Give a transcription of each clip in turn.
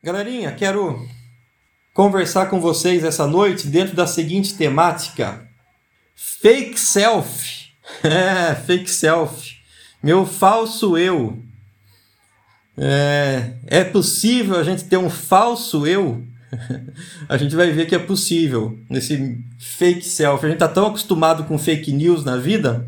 Galerinha, quero conversar com vocês essa noite dentro da seguinte temática: fake self. É, fake self. Meu falso eu. É, é possível a gente ter um falso eu? a gente vai ver que é possível nesse fake self. A gente tá tão acostumado com fake news na vida.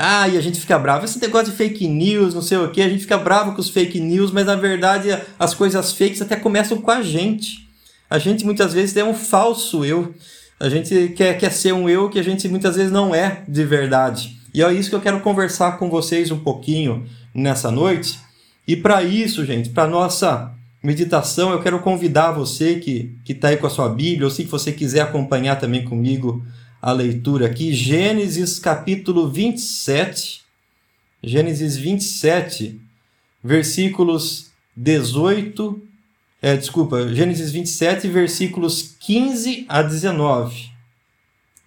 Ah, e a gente fica bravo. Esse negócio de fake news, não sei o que, a gente fica bravo com os fake news, mas na verdade as coisas fakes até começam com a gente. A gente muitas vezes é um falso eu. A gente quer, quer ser um eu que a gente muitas vezes não é de verdade. E é isso que eu quero conversar com vocês um pouquinho nessa noite. E para isso, gente, para nossa meditação, eu quero convidar você que está aí com a sua Bíblia, ou se você quiser acompanhar também comigo a leitura aqui, Gênesis capítulo 27, Gênesis 27, versículos 18, é, desculpa, Gênesis 27, versículos 15 a 19.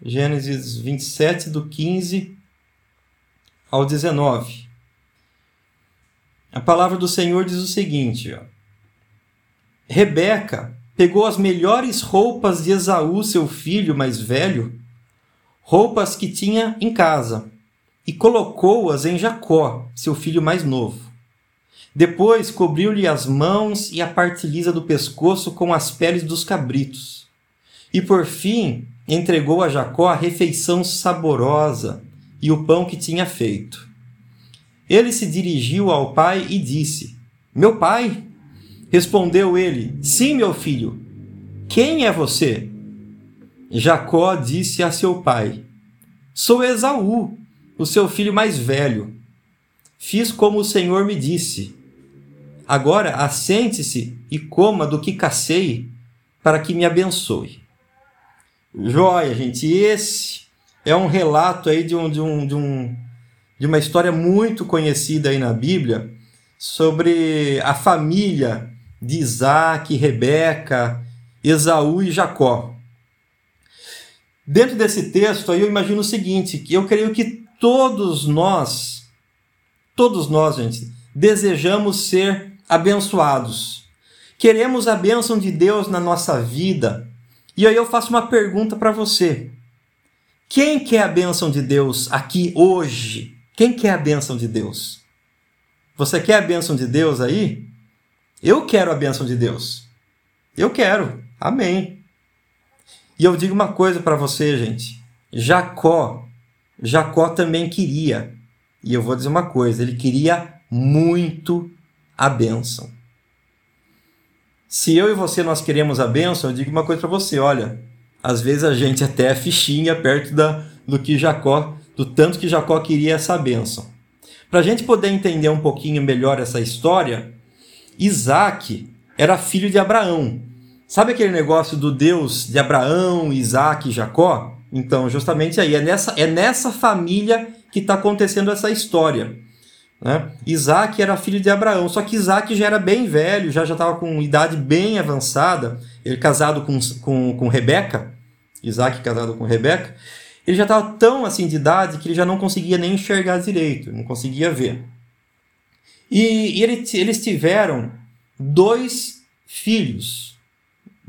Gênesis 27, do 15 ao 19. A palavra do Senhor diz o seguinte: ó, Rebeca pegou as melhores roupas de Esaú, seu filho mais velho, roupas que tinha em casa, e colocou-as em Jacó, seu filho mais novo. Depois cobriu-lhe as mãos e a parte lisa do pescoço com as peles dos cabritos. E por fim entregou a Jacó a refeição saborosa e o pão que tinha feito. Ele se dirigiu ao pai e disse: Meu pai? Respondeu ele: Sim, meu filho. Quem é você? Jacó disse a seu pai: Sou Esaú, o seu filho mais velho. Fiz como o Senhor me disse. Agora assente-se e coma do que cacei, para que me abençoe. Joia, gente. Esse é um relato aí de um, de um, de um de uma história muito conhecida aí na Bíblia sobre a família de Isaac, Rebeca, Esaú e Jacó. Dentro desse texto aí eu imagino o seguinte, que eu creio que todos nós, todos nós, gente, desejamos ser abençoados. Queremos a bênção de Deus na nossa vida. E aí eu faço uma pergunta para você. Quem quer a bênção de Deus aqui hoje? Quem quer a bênção de Deus? Você quer a bênção de Deus aí? Eu quero a bênção de Deus. Eu quero. Amém. E eu digo uma coisa para você, gente. Jacó, Jacó também queria. E eu vou dizer uma coisa, ele queria muito a bênção. Se eu e você nós queremos a bênção, eu digo uma coisa para você, olha, às vezes a gente até é fichinha perto da, do que Jacó do tanto que Jacó queria essa bênção. Para a gente poder entender um pouquinho melhor essa história, Isaac era filho de Abraão. Sabe aquele negócio do Deus de Abraão, Isaac e Jacó? Então, justamente aí, é nessa, é nessa família que está acontecendo essa história. Né? Isaac era filho de Abraão, só que Isaac já era bem velho, já estava com idade bem avançada, ele casado com, com, com Rebeca, Isaac casado com Rebeca, ele já estava tão assim de idade que ele já não conseguia nem enxergar direito, não conseguia ver. E, e ele, eles tiveram dois filhos,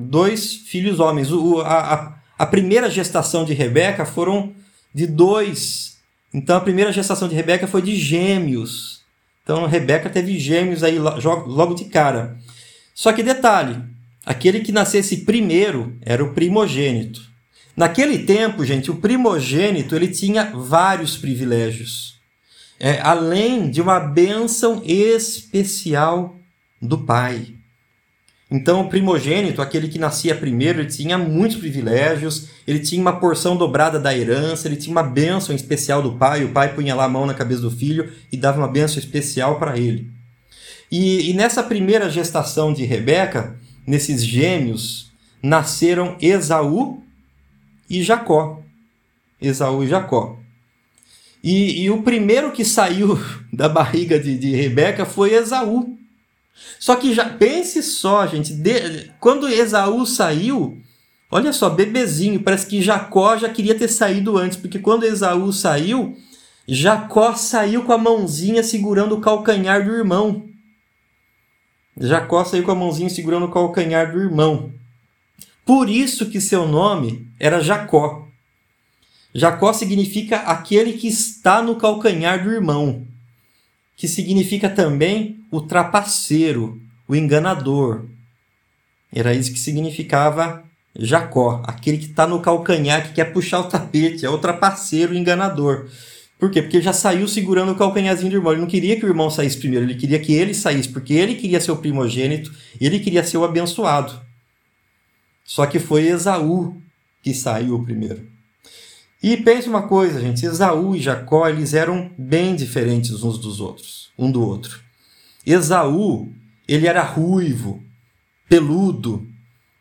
dois filhos homens. O, a, a primeira gestação de Rebeca foram de dois. Então a primeira gestação de Rebeca foi de gêmeos. Então Rebeca teve gêmeos aí logo de cara. Só que detalhe, aquele que nascesse primeiro era o primogênito. Naquele tempo, gente, o primogênito ele tinha vários privilégios, é, além de uma bênção especial do pai. Então, o primogênito, aquele que nascia primeiro, ele tinha muitos privilégios, ele tinha uma porção dobrada da herança, ele tinha uma bênção especial do pai, o pai punha lá a mão na cabeça do filho e dava uma bênção especial para ele. E, e nessa primeira gestação de Rebeca, nesses gêmeos, nasceram Esaú e Jacó. Esaú e Jacó. E, e o primeiro que saiu da barriga de, de Rebeca foi Esaú. Só que já pense só, gente, de, quando Esaú saiu, olha só, bebezinho, parece que Jacó já queria ter saído antes, porque quando Esaú saiu, Jacó saiu com a mãozinha segurando o calcanhar do irmão. Jacó saiu com a mãozinha segurando o calcanhar do irmão. Por isso que seu nome era Jacó. Jacó significa aquele que está no calcanhar do irmão, que significa também o trapaceiro, o enganador. Era isso que significava Jacó, aquele que está no calcanhar, que quer puxar o tapete, é o trapaceiro, o enganador. Por quê? Porque já saiu segurando o calcanharzinho do irmão. Ele não queria que o irmão saísse primeiro, ele queria que ele saísse, porque ele queria ser o primogênito, ele queria ser o abençoado. Só que foi Esaú que saiu primeiro. E pense uma coisa, gente, Esaú e Jacó, eles eram bem diferentes uns dos outros, um do outro. Esaú, ele era ruivo, peludo.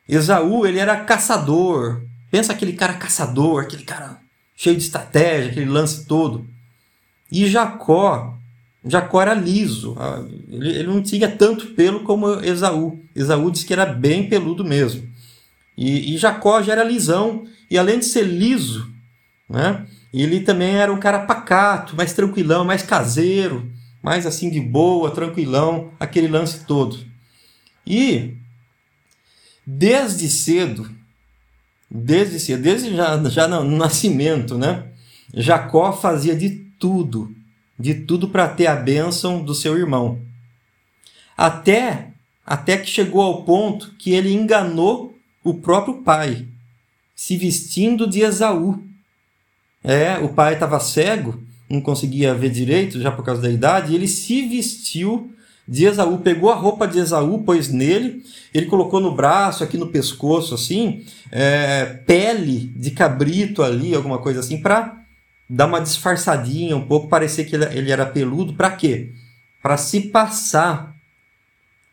Esaú, ele era caçador. Pensa aquele cara caçador, aquele cara cheio de estratégia, aquele lance todo. E Jacó, Jacó era liso, ah, ele, não tinha tanto pelo como Esaú. Esaú disse que era bem peludo mesmo. E, e Jacó já era lisão, e além de ser liso, né, ele também era um cara pacato, mais tranquilão, mais caseiro, mais assim de boa, tranquilão, aquele lance todo. E desde cedo, desde cedo, desde já, já no nascimento, né? Jacó fazia de tudo, de tudo para ter a bênção do seu irmão. Até, até que chegou ao ponto que ele enganou o próprio pai, se vestindo de Esaú. É, o pai estava cego, não conseguia ver direito já por causa da idade, ele se vestiu de Esaú, pegou a roupa de Esaú, pôs nele, ele colocou no braço, aqui no pescoço, assim, é, pele de cabrito ali, alguma coisa assim, para dar uma disfarçadinha um pouco, parecer que ele era peludo. Para quê? Para se passar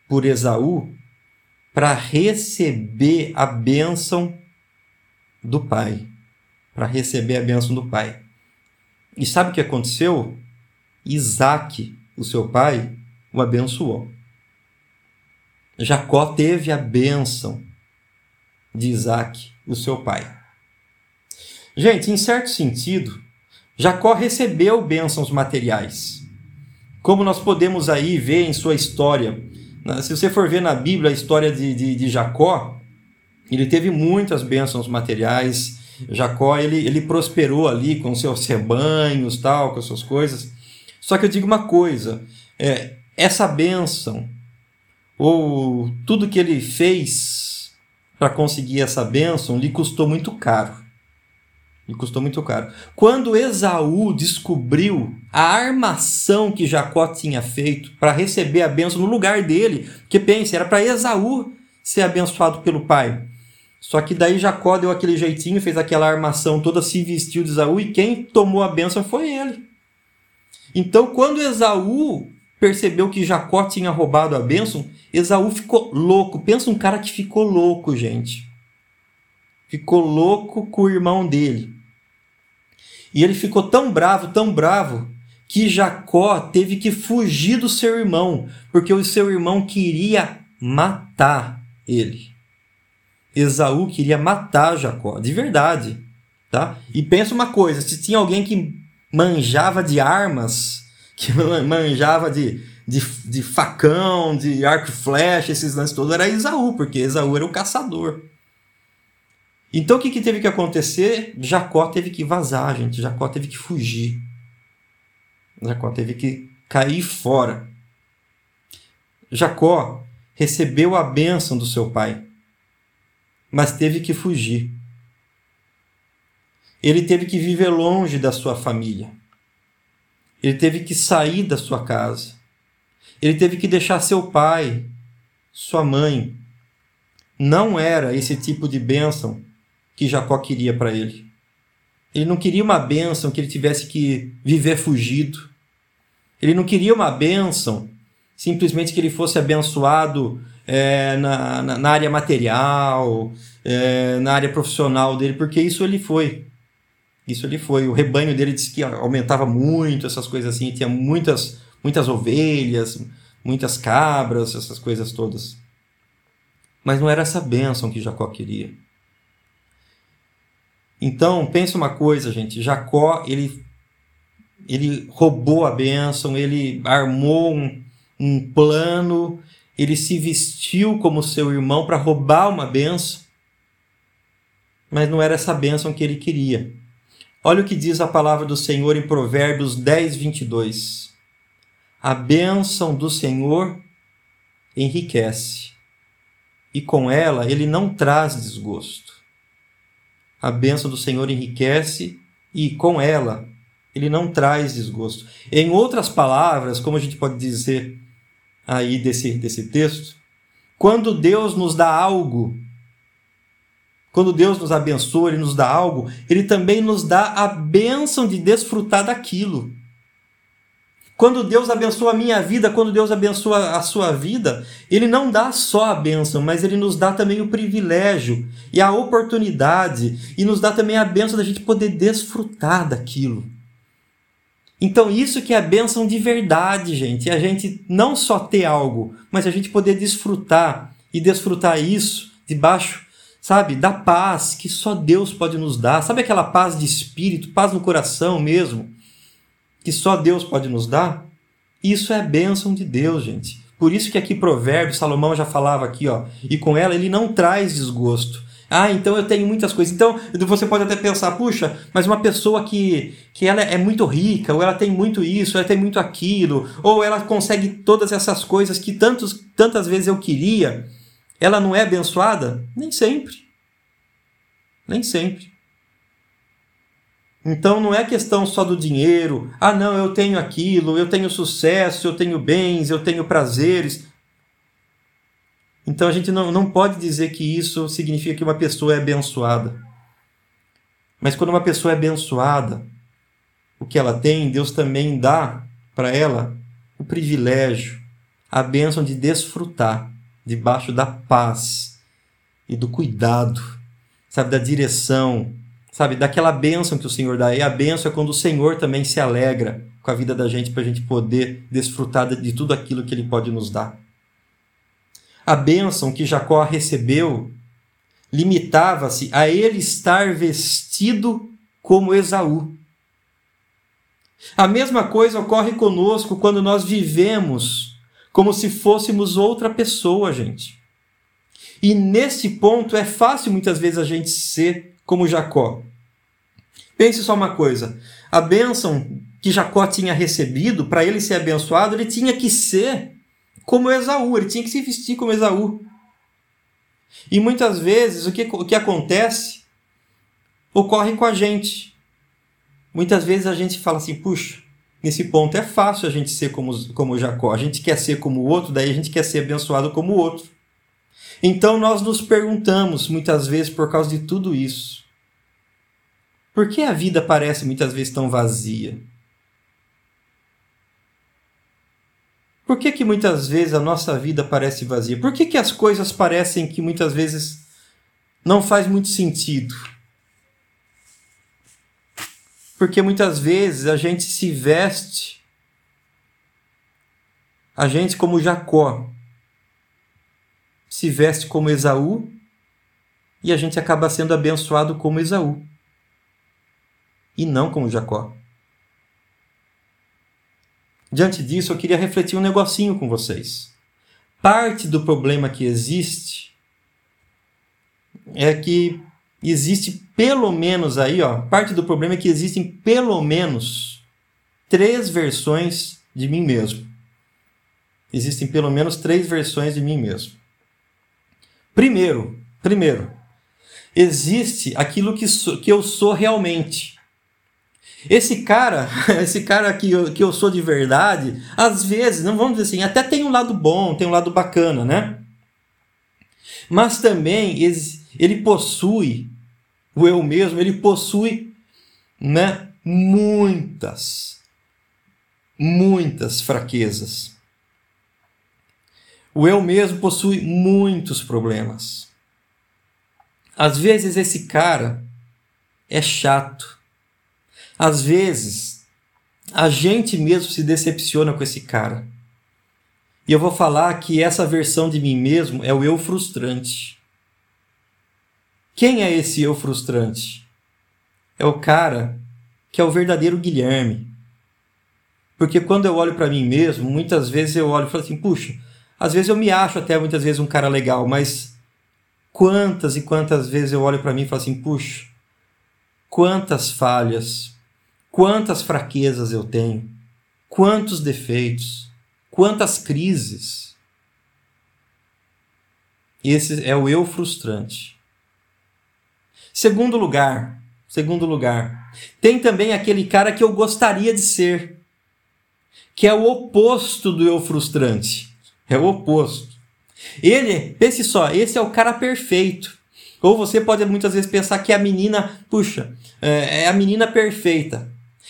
por Esaú para receber a bênção do pai. Para receber a bênção do pai. E sabe o que aconteceu? Isaac, o seu pai, o abençoou. Jacó teve a bênção de Isaac, o seu pai. Gente, em certo sentido, Jacó recebeu bênçãos materiais. Como nós podemos aí ver em sua história. Se você for ver na Bíblia a história de, de, de Jacó, ele teve muitas bênçãos materiais. Jacó ele, ele prosperou ali com seus rebanhos, tal, com suas coisas. Só que eu digo uma coisa: é, essa bênção, ou tudo que ele fez para conseguir essa bênção, lhe custou muito caro. Lhe custou muito caro. Quando Esaú descobriu a armação que Jacó tinha feito para receber a bênção no lugar dele, porque pense, era para Esaú ser abençoado pelo pai. Só que daí Jacó deu aquele jeitinho, fez aquela armação toda, se vestiu de Esaú e quem tomou a bênção foi ele. Então, quando Esaú percebeu que Jacó tinha roubado a bênção, Esaú ficou louco. Pensa um cara que ficou louco, gente. Ficou louco com o irmão dele. E ele ficou tão bravo, tão bravo, que Jacó teve que fugir do seu irmão, porque o seu irmão queria matar ele. Esaú queria matar Jacó, de verdade, tá? E pensa uma coisa, se tinha alguém que manjava de armas, que manjava de, de, de facão, de arco e flecha, esses lances todos, era Esaú, porque Esaú era o caçador. Então o que, que teve que acontecer? Jacó teve que vazar, gente. Jacó teve que fugir. Jacó teve que cair fora. Jacó recebeu a bênção do seu pai, mas teve que fugir. Ele teve que viver longe da sua família. Ele teve que sair da sua casa. Ele teve que deixar seu pai, sua mãe. Não era esse tipo de bênção que Jacó queria para ele. Ele não queria uma bênção que ele tivesse que viver fugido. Ele não queria uma bênção simplesmente que ele fosse abençoado é, na, na, na, área material, é, na área profissional dele, porque isso ele foi. Isso ele foi. O rebanho dele disse que aumentava muito, essas coisas assim, tinha muitas, muitas ovelhas, muitas cabras, essas coisas todas. Mas não era essa bênção que Jacó queria. Então, pensa uma coisa, gente. Jacó, ele, ele roubou a bênção, ele armou um, um plano, ele se vestiu como seu irmão para roubar uma benção, mas não era essa bênção que ele queria. Olha o que diz a palavra do Senhor em Provérbios 10, 22. A bênção do Senhor enriquece, e com ela ele não traz desgosto. A bênção do Senhor enriquece, e com ela ele não traz desgosto. Em outras palavras, como a gente pode dizer aí desse, desse texto, quando Deus nos dá algo, quando Deus nos abençoa, Ele nos dá algo, Ele também nos dá a bênção de desfrutar daquilo. Quando Deus abençoa a minha vida, quando Deus abençoa a sua vida, Ele não dá só a bênção, mas Ele nos dá também o privilégio e a oportunidade, e nos dá também a bênção da gente poder desfrutar daquilo. Então, isso que é a bênção de verdade, gente. É a gente não só ter algo, mas a gente poder desfrutar e desfrutar isso debaixo, sabe, da paz que só Deus pode nos dar. Sabe aquela paz de espírito, paz no coração mesmo, que só Deus pode nos dar? Isso é a bênção de Deus, gente. Por isso que aqui Provérbios, Salomão já falava aqui, ó, e com ela ele não traz desgosto. Ah, então eu tenho muitas coisas. Então você pode até pensar, puxa, mas uma pessoa que, que ela é muito rica, ou ela tem muito isso, ela tem muito aquilo, ou ela consegue todas essas coisas que tantos, tantas vezes eu queria, ela não é abençoada? Nem sempre. Nem sempre. Então não é questão só do dinheiro. Ah, não, eu tenho aquilo, eu tenho sucesso, eu tenho bens, eu tenho prazeres. Então a gente não, não pode dizer que isso significa que uma pessoa é abençoada. Mas quando uma pessoa é abençoada, o que ela tem, Deus também dá para ela o privilégio, a bênção de desfrutar debaixo da paz e do cuidado, sabe, da direção, sabe, daquela bênção que o Senhor dá. E a bênção é quando o Senhor também se alegra com a vida da gente para a gente poder desfrutar de tudo aquilo que Ele pode nos dar. A bênção que Jacó recebeu limitava-se a ele estar vestido como Esaú. A mesma coisa ocorre conosco quando nós vivemos como se fôssemos outra pessoa, gente. E nesse ponto é fácil muitas vezes a gente ser como Jacó. Pense só uma coisa: a bênção que Jacó tinha recebido, para ele ser abençoado, ele tinha que ser como Esaú, ele tinha que se vestir como Esaú. E muitas vezes o que, o que acontece ocorre com a gente. Muitas vezes a gente fala assim, puxa, nesse ponto é fácil a gente ser como, como Jacó. A gente quer ser como o outro, daí a gente quer ser abençoado como o outro. Então nós nos perguntamos muitas vezes por causa de tudo isso. Por que a vida parece muitas vezes tão vazia? Por que, que muitas vezes a nossa vida parece vazia? Por que, que as coisas parecem que muitas vezes não faz muito sentido? Porque muitas vezes a gente se veste, a gente como Jacó, se veste como Esaú e a gente acaba sendo abençoado como Esaú e não como Jacó. Diante disso, eu queria refletir um negocinho com vocês. Parte do problema que existe é que existe pelo menos aí, ó, parte do problema é que existem pelo menos três versões de mim mesmo. Existem pelo menos três versões de mim mesmo. Primeiro, primeiro, existe aquilo que, sou, que eu sou realmente. Esse cara, esse cara que eu, que eu sou de verdade, às vezes, não vamos dizer assim, até tem um lado bom, tem um lado bacana, né? Mas também ele possui, o eu mesmo, ele possui, né, muitas, muitas fraquezas. O eu mesmo possui muitos problemas. Às vezes esse cara é chato às vezes, a gente mesmo se decepciona com esse cara. E eu vou falar que essa versão de mim mesmo é o eu frustrante. Quem é esse eu frustrante? É o cara que é o verdadeiro Guilherme. Porque quando eu olho para mim mesmo, muitas vezes eu olho e falo assim: puxa, Às vezes eu me acho até muitas vezes um cara legal, mas quantas e quantas vezes eu olho para mim e falo assim: puxa, quantas falhas, quantas fraquezas eu tenho, quantos defeitos, quantas crises. Esse é o eu frustrante. Segundo lugar, segundo lugar, tem também aquele cara que eu gostaria de ser, que é o oposto do eu frustrante. É o oposto. Ele, pense só, esse é o cara perfeito. Ou você pode muitas vezes pensar que a menina, puxa, é, é a menina perfeita.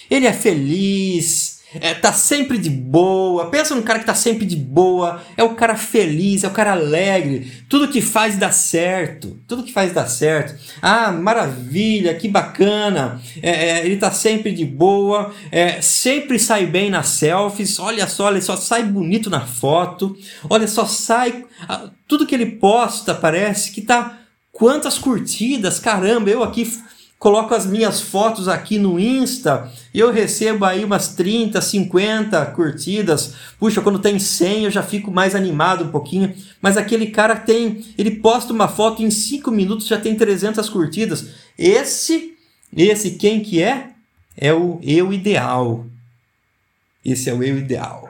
Ele é feliz, é, tá sempre de boa. Pensa num cara que tá sempre de boa. É o cara feliz, é o cara alegre. Tudo que faz dá certo. Tudo que faz dá certo. Ah, maravilha, que bacana. É, é, ele tá sempre de boa. É, sempre sai bem nas selfies. Olha só, ele só sai bonito na foto. Olha só, sai. Tudo que ele posta parece que tá. Quantas curtidas, caramba, eu aqui coloco as minhas fotos aqui no Insta e eu recebo aí umas 30, 50 curtidas. Puxa, quando tem 100 eu já fico mais animado um pouquinho. Mas aquele cara tem, ele posta uma foto em 5 minutos já tem 300 curtidas. Esse, esse quem que é? É o eu ideal. Esse é o eu ideal.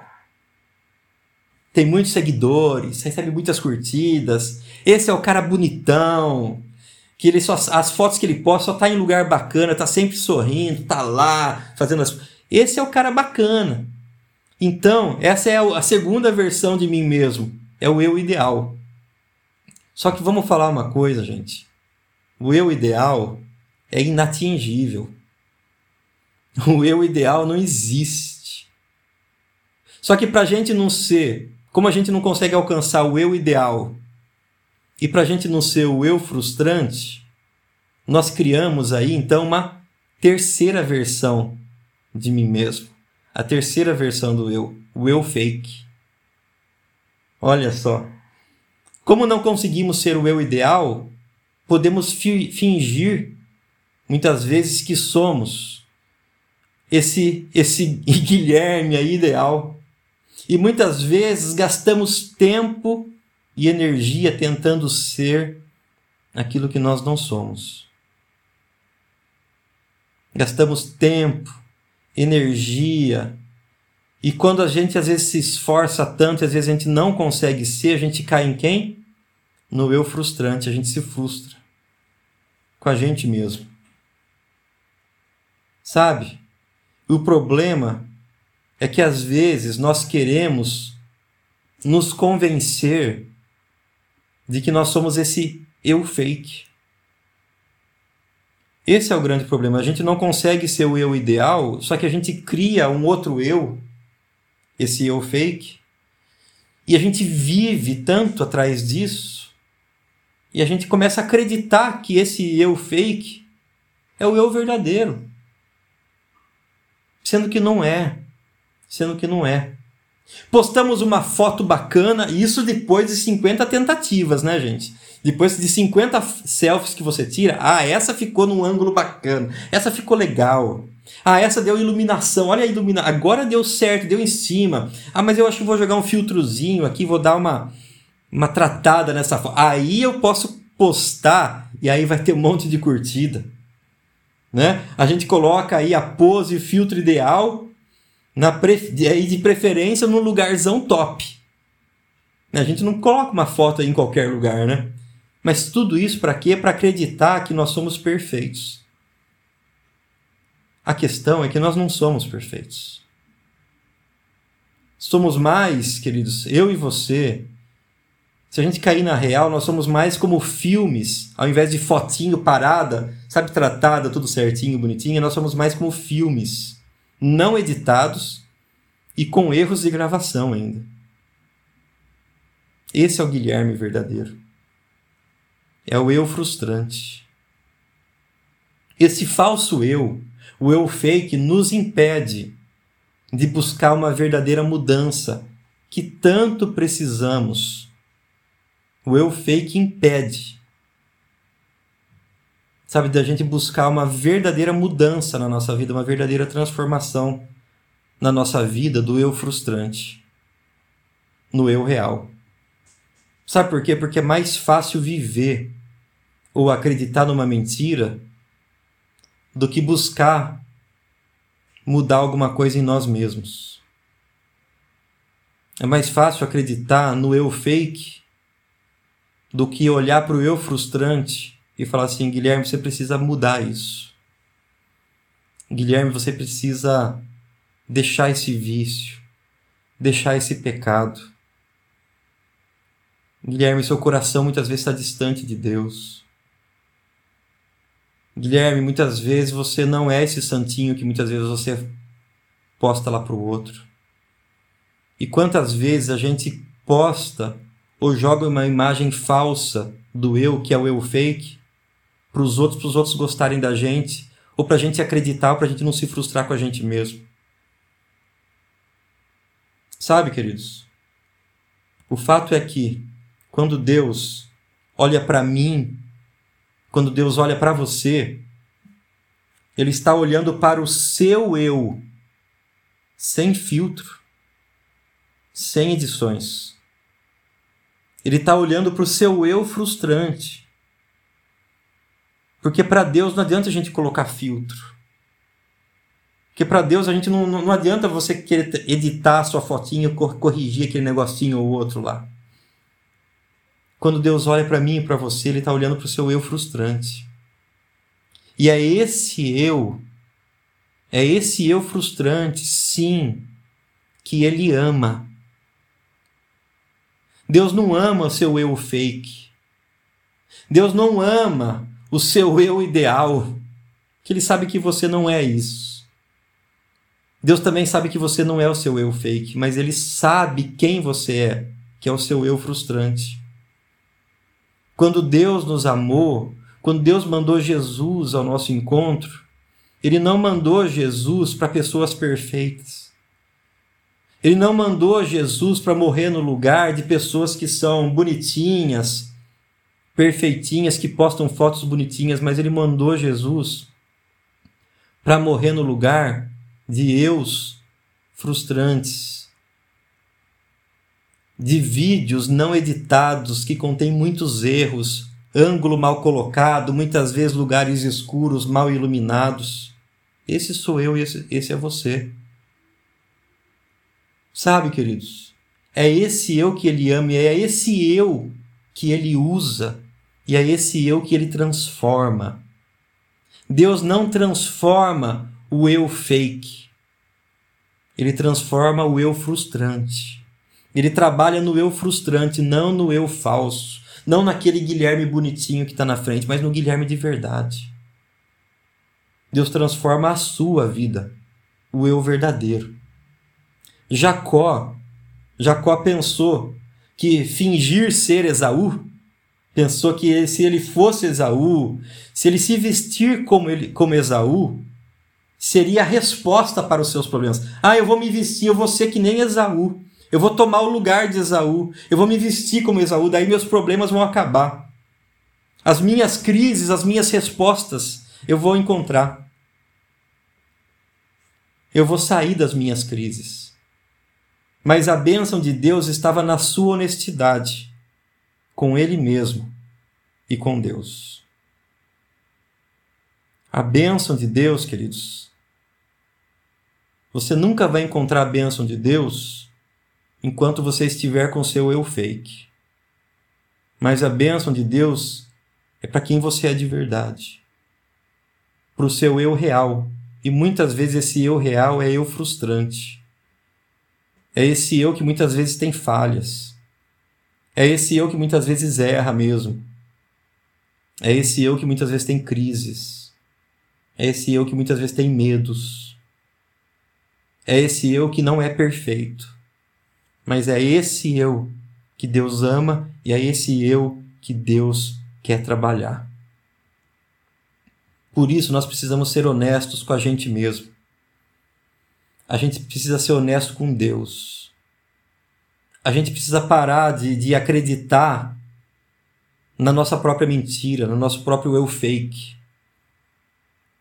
Tem muitos seguidores, recebe muitas curtidas. Esse é o cara bonitão, que ele só as fotos que ele posta só tá em lugar bacana, tá sempre sorrindo, tá lá fazendo as Esse é o cara bacana. Então, essa é a segunda versão de mim mesmo, é o eu ideal. Só que vamos falar uma coisa, gente. O eu ideal é inatingível. O eu ideal não existe. Só que para a gente não ser, como a gente não consegue alcançar o eu ideal e para a gente não ser o eu frustrante, nós criamos aí então uma terceira versão de mim mesmo. A terceira versão do eu, o eu fake. Olha só. Como não conseguimos ser o eu ideal, podemos fi fingir muitas vezes que somos esse esse Guilherme aí ideal. E muitas vezes gastamos tempo e energia tentando ser aquilo que nós não somos. Gastamos tempo, energia, e quando a gente às vezes se esforça tanto, às vezes a gente não consegue ser, a gente cai em quem? No eu frustrante, a gente se frustra com a gente mesmo. Sabe? O problema é que às vezes nós queremos nos convencer de que nós somos esse eu fake. Esse é o grande problema. A gente não consegue ser o eu ideal, só que a gente cria um outro eu, esse eu fake, e a gente vive tanto atrás disso, e a gente começa a acreditar que esse eu fake é o eu verdadeiro. Sendo que não é. Sendo que não é. Postamos uma foto bacana, isso depois de 50 tentativas, né, gente? Depois de 50 selfies que você tira, ah, essa ficou num ângulo bacana, essa ficou legal. Ah, essa deu iluminação, olha a iluminação, agora deu certo, deu em cima. Ah, mas eu acho que vou jogar um filtrozinho aqui, vou dar uma, uma tratada nessa foto. Aí eu posso postar e aí vai ter um monte de curtida. Né? A gente coloca aí a pose, o filtro ideal na pre... de preferência no lugarzão top. A gente não coloca uma foto em qualquer lugar, né? Mas tudo isso para quê? Para acreditar que nós somos perfeitos. A questão é que nós não somos perfeitos. Somos mais, queridos, eu e você. Se a gente cair na real, nós somos mais como filmes, ao invés de fotinho parada, sabe, tratada, tudo certinho, bonitinho, nós somos mais como filmes não editados e com erros de gravação ainda. Esse é o Guilherme verdadeiro. É o eu frustrante. Esse falso eu, o eu fake, nos impede de buscar uma verdadeira mudança que tanto precisamos. O eu fake impede sabe, da gente buscar uma verdadeira mudança na nossa vida, uma verdadeira transformação na nossa vida do eu frustrante no eu real. Sabe por quê? Porque é mais fácil viver ou acreditar numa mentira do que buscar mudar alguma coisa em nós mesmos. É mais fácil acreditar no eu fake do que olhar para o eu frustrante e falar assim: Guilherme, você precisa mudar isso. Guilherme, você precisa deixar esse vício, deixar esse pecado. Guilherme, seu coração muitas vezes está distante de Deus. Guilherme, muitas vezes você não é esse santinho que muitas vezes você posta lá para o outro. E quantas vezes a gente posta ou joga uma imagem falsa do eu, que é o eu fake, para os outros, para os outros gostarem da gente, ou para a gente acreditar, ou para a gente não se frustrar com a gente mesmo. Sabe, queridos? O fato é que quando Deus olha para mim, quando Deus olha para você, Ele está olhando para o seu eu, sem filtro, sem edições. Ele está olhando para o seu eu frustrante. Porque para Deus não adianta a gente colocar filtro. Porque para Deus a gente não, não adianta você querer editar a sua fotinha, corrigir aquele negocinho ou outro lá. Quando Deus olha para mim e para você, Ele está olhando para o seu eu frustrante. E é esse eu, é esse eu frustrante, sim, que Ele ama. Deus não ama o seu eu fake. Deus não ama o seu eu ideal, que Ele sabe que você não é isso. Deus também sabe que você não é o seu eu fake, mas ele sabe quem você é, que é o seu eu frustrante. Quando Deus nos amou, quando Deus mandou Jesus ao nosso encontro, ele não mandou Jesus para pessoas perfeitas. Ele não mandou Jesus para morrer no lugar de pessoas que são bonitinhas, perfeitinhas, que postam fotos bonitinhas, mas ele mandou Jesus para morrer no lugar de eus frustrantes, de vídeos não editados que contêm muitos erros, ângulo mal colocado, muitas vezes lugares escuros, mal iluminados. Esse sou eu e esse, esse é você. Sabe, queridos? É esse eu que ele ama e é esse eu que ele usa e é esse eu que ele transforma. Deus não transforma o eu fake. Ele transforma o eu frustrante. Ele trabalha no eu frustrante, não no eu falso. Não naquele Guilherme bonitinho que está na frente, mas no Guilherme de verdade. Deus transforma a sua vida, o eu verdadeiro. Jacó, Jacó pensou que fingir ser Esaú, pensou que se ele fosse Esaú, se ele se vestir como, ele, como Esaú, seria a resposta para os seus problemas. Ah, eu vou me vestir, eu vou ser que nem Esaú. Eu vou tomar o lugar de Esaú. Eu vou me vestir como Esaú, daí meus problemas vão acabar. As minhas crises, as minhas respostas, eu vou encontrar. Eu vou sair das minhas crises. Mas a bênção de Deus estava na sua honestidade, com Ele mesmo e com Deus. A bênção de Deus, queridos, você nunca vai encontrar a bênção de Deus enquanto você estiver com seu eu fake. Mas a bênção de Deus é para quem você é de verdade. Para o seu eu real. E muitas vezes esse eu real é eu frustrante. É esse eu que muitas vezes tem falhas. É esse eu que muitas vezes erra mesmo. É esse eu que muitas vezes tem crises. É esse eu que muitas vezes tem medos é esse eu que não é perfeito. Mas é esse eu que Deus ama e é esse eu que Deus quer trabalhar. Por isso, nós precisamos ser honestos com a gente mesmo. A gente precisa ser honesto com Deus. A gente precisa parar de, de acreditar na nossa própria mentira, no nosso próprio eu fake.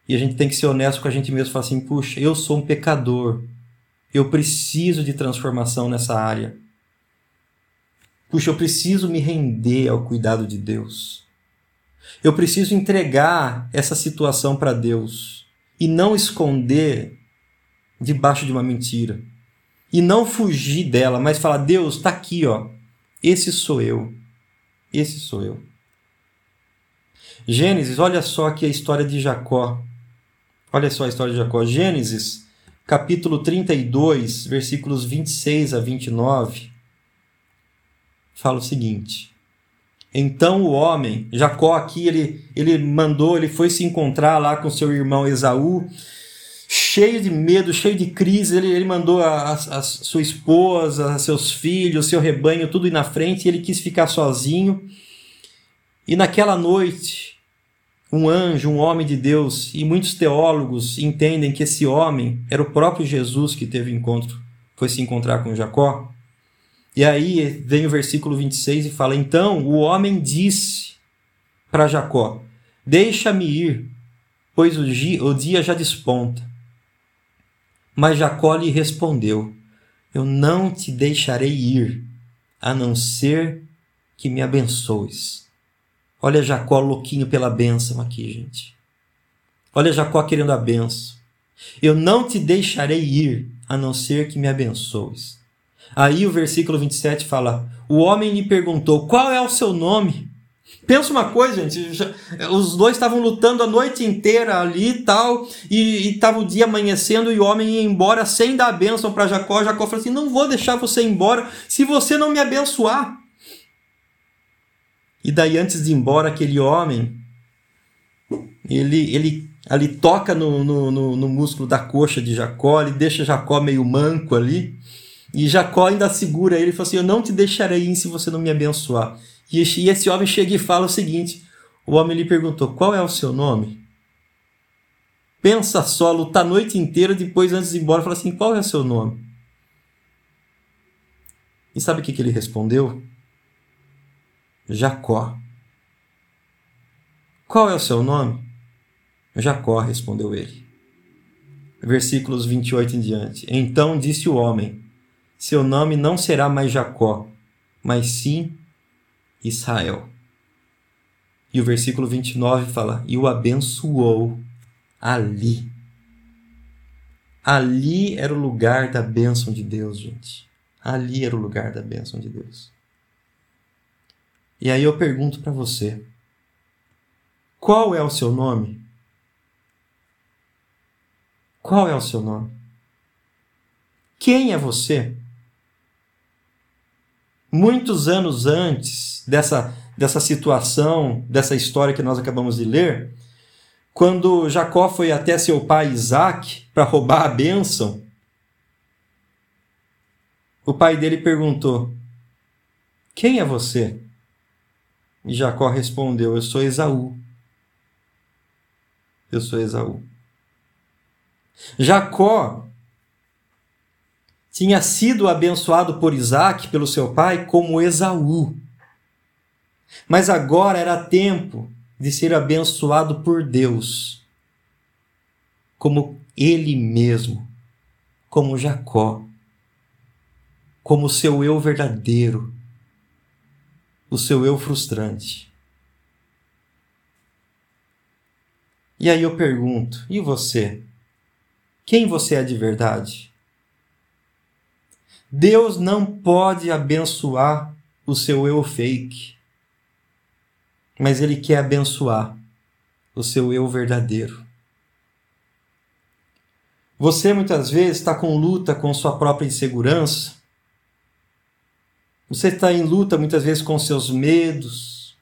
E a gente tem que ser honesto com a gente mesmo falar assim: puxa, eu sou um pecador. Eu preciso de transformação nessa área. Puxa, eu preciso me render ao cuidado de Deus. Eu preciso entregar essa situação para Deus e não esconder debaixo de uma mentira. E não fugir dela, mas falar: Deus, está aqui, ó. Esse sou eu. Esse sou eu. Gênesis, olha só aqui a história de Jacó. Olha só a história de Jacó. Gênesis, capítulo 32, versículos 26 a 29, fala o seguinte: Então o homem, Jacó aqui, ele, ele mandou, ele foi se encontrar lá com seu irmão Esaú, cheio de medo, cheio de crise. Ele, ele mandou a, a, a sua esposa, seus filhos, seu rebanho, tudo ir na frente, e ele quis ficar sozinho. E naquela noite, um anjo, um homem de Deus, e muitos teólogos entendem que esse homem era o próprio Jesus que teve encontro, foi se encontrar com Jacó. E aí vem o versículo 26 e fala: Então o homem disse para Jacó: Deixa-me ir, pois o dia já desponta. Mas Jacó lhe respondeu: Eu não te deixarei ir, a não ser que me abençoes. Olha Jacó louquinho pela bênção aqui, gente. Olha Jacó querendo a bênção. Eu não te deixarei ir, a não ser que me abençoes. Aí o versículo 27 fala: O homem lhe perguntou: Qual é o seu nome? Pensa uma coisa, gente. Já, os dois estavam lutando a noite inteira ali e tal, e estava o dia amanhecendo e o homem ia embora sem dar a bênção para Jacó. Jacó falou assim: Não vou deixar você ir embora se você não me abençoar. E daí, antes de ir embora, aquele homem, ele, ele ali toca no, no, no, no músculo da coxa de Jacó, ele deixa Jacó meio manco ali. E Jacó ainda segura ele e fala assim: Eu não te deixarei ir se você não me abençoar. E esse homem chega e fala o seguinte: O homem lhe perguntou: Qual é o seu nome? Pensa só, lutar a noite inteira, depois, antes de ir embora, fala assim: Qual é o seu nome? E sabe o que, que ele respondeu? Jacó. Qual é o seu nome? Jacó, respondeu ele. Versículos 28 em diante. Então disse o homem: Seu nome não será mais Jacó, mas sim Israel. E o versículo 29 fala: E o abençoou ali. Ali era o lugar da bênção de Deus, gente. Ali era o lugar da bênção de Deus. E aí eu pergunto para você: qual é o seu nome? Qual é o seu nome? Quem é você? Muitos anos antes dessa, dessa situação, dessa história que nós acabamos de ler, quando Jacó foi até seu pai Isaac para roubar a bênção, o pai dele perguntou: Quem é você? E Jacó respondeu: Eu sou Esaú. Eu sou Esaú. Jacó tinha sido abençoado por Isaac, pelo seu pai, como Esaú. Mas agora era tempo de ser abençoado por Deus, como ele mesmo, como Jacó, como seu eu verdadeiro, o seu eu frustrante. E aí eu pergunto: e você? Quem você é de verdade? Deus não pode abençoar o seu eu fake, mas Ele quer abençoar o seu eu verdadeiro. Você muitas vezes está com luta com sua própria insegurança, você está em luta muitas vezes com seus medos,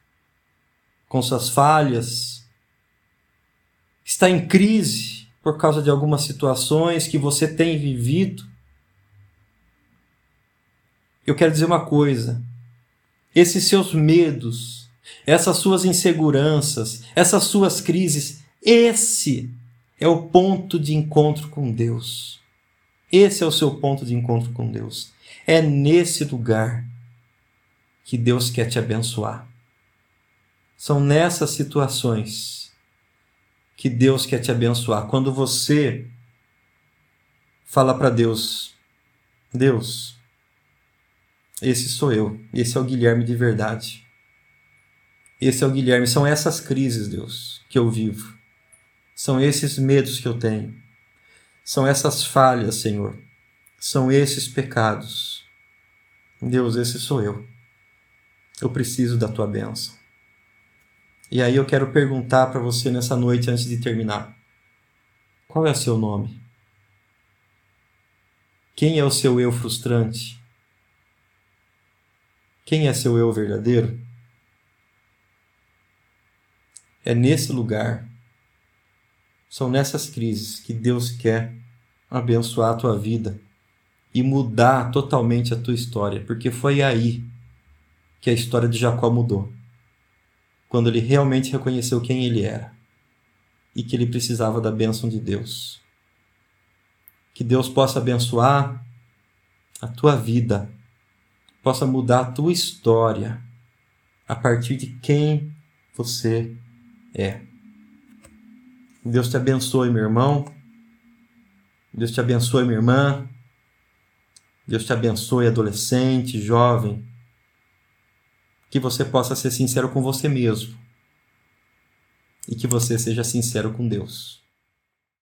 com suas falhas, está em crise por causa de algumas situações que você tem vivido. Eu quero dizer uma coisa: esses seus medos, essas suas inseguranças, essas suas crises, esse é o ponto de encontro com Deus. Esse é o seu ponto de encontro com Deus. É nesse lugar que Deus quer te abençoar. São nessas situações que Deus quer te abençoar. Quando você fala para Deus: Deus, Esse sou eu. Esse é o Guilherme de verdade. Esse é o Guilherme. São essas crises, Deus, que eu vivo. São esses medos que eu tenho. São essas falhas, Senhor. São esses pecados. Deus, esse sou eu. Eu preciso da tua bênção. E aí eu quero perguntar para você nessa noite, antes de terminar: qual é o seu nome? Quem é o seu eu frustrante? Quem é seu eu verdadeiro? É nesse lugar, são nessas crises que Deus quer abençoar a tua vida e mudar totalmente a tua história, porque foi aí que a história de Jacó mudou. Quando ele realmente reconheceu quem ele era e que ele precisava da bênção de Deus. Que Deus possa abençoar a tua vida, possa mudar a tua história a partir de quem você é. Deus te abençoe, meu irmão. Deus te abençoe, minha irmã. Deus te abençoe, adolescente, jovem. Que você possa ser sincero com você mesmo. E que você seja sincero com Deus.